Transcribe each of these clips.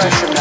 fresh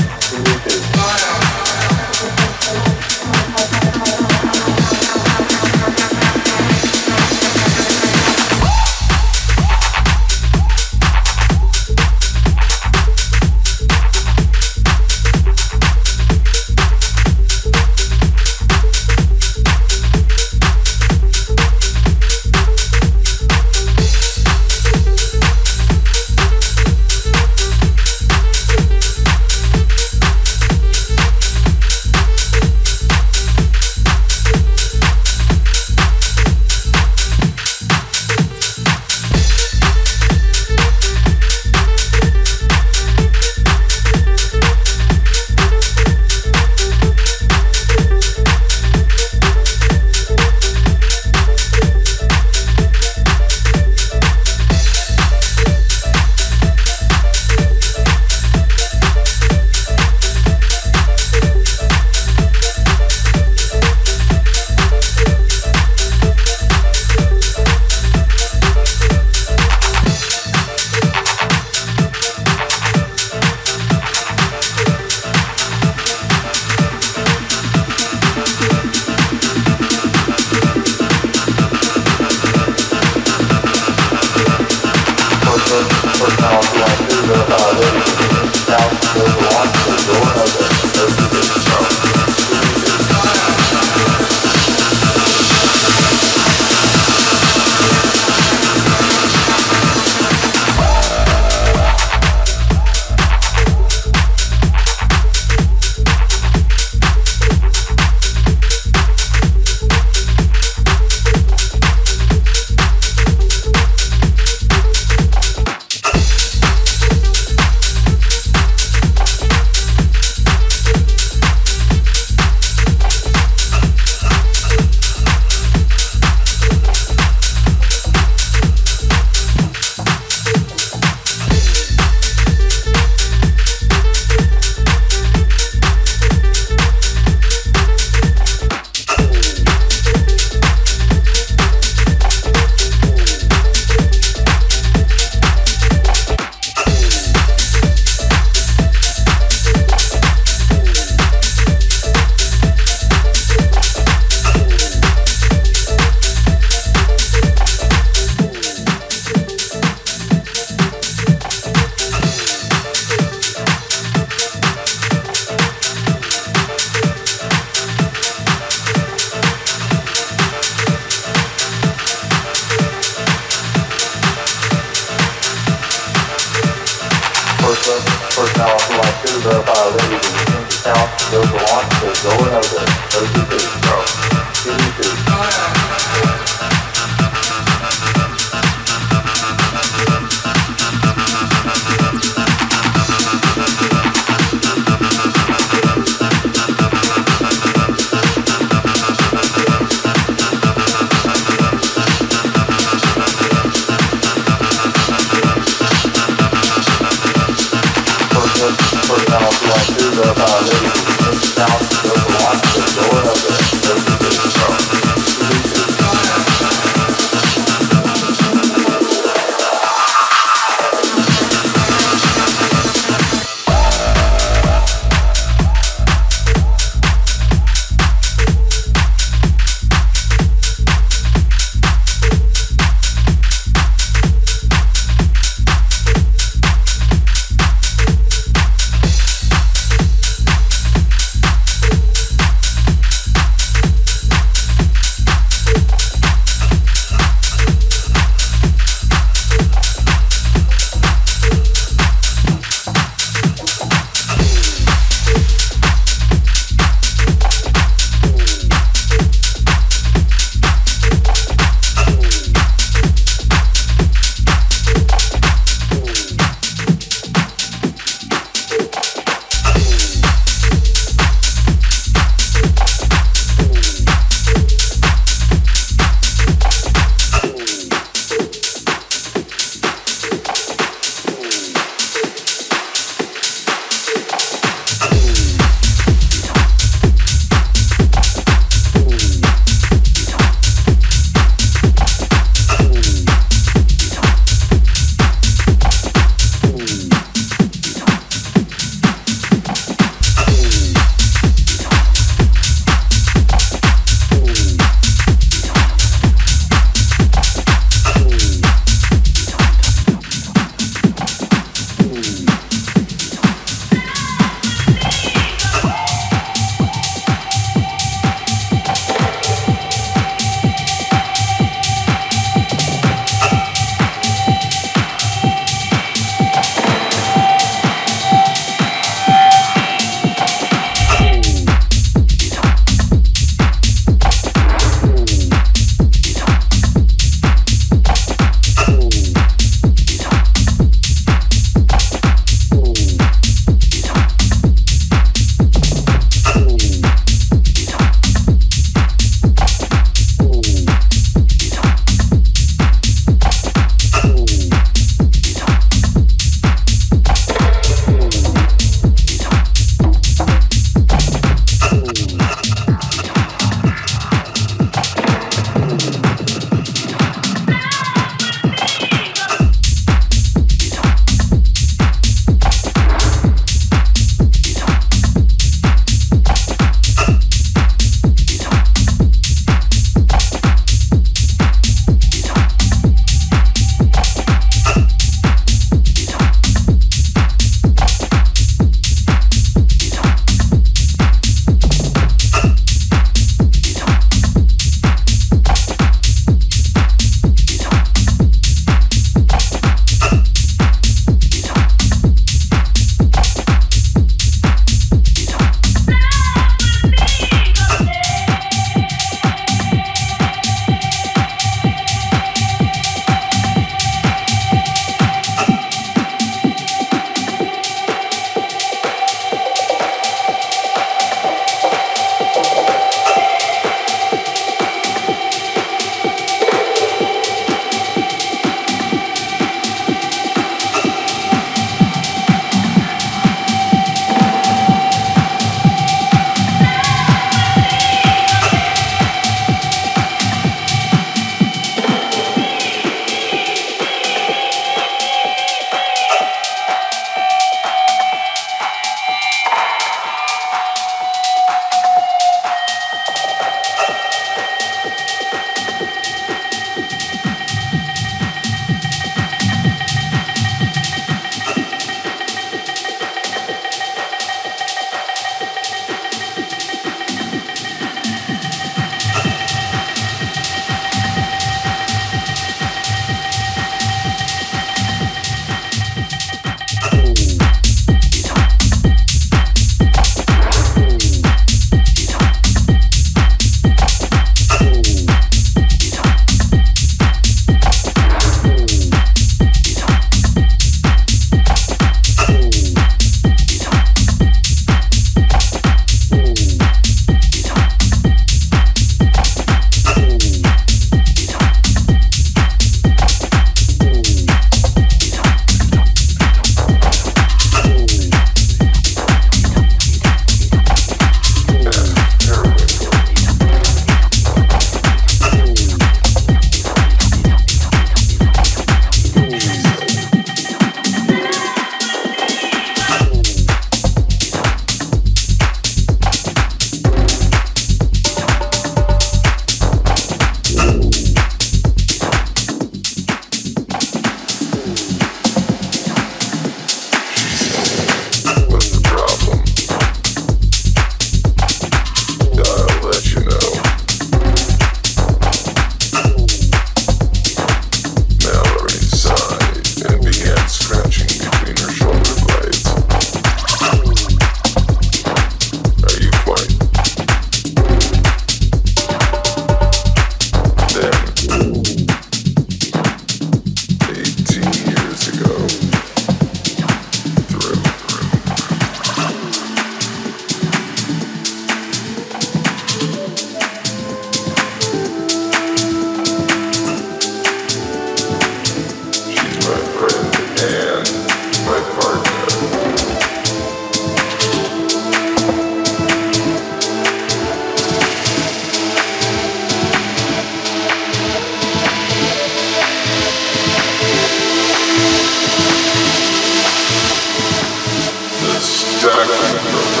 Spectrum.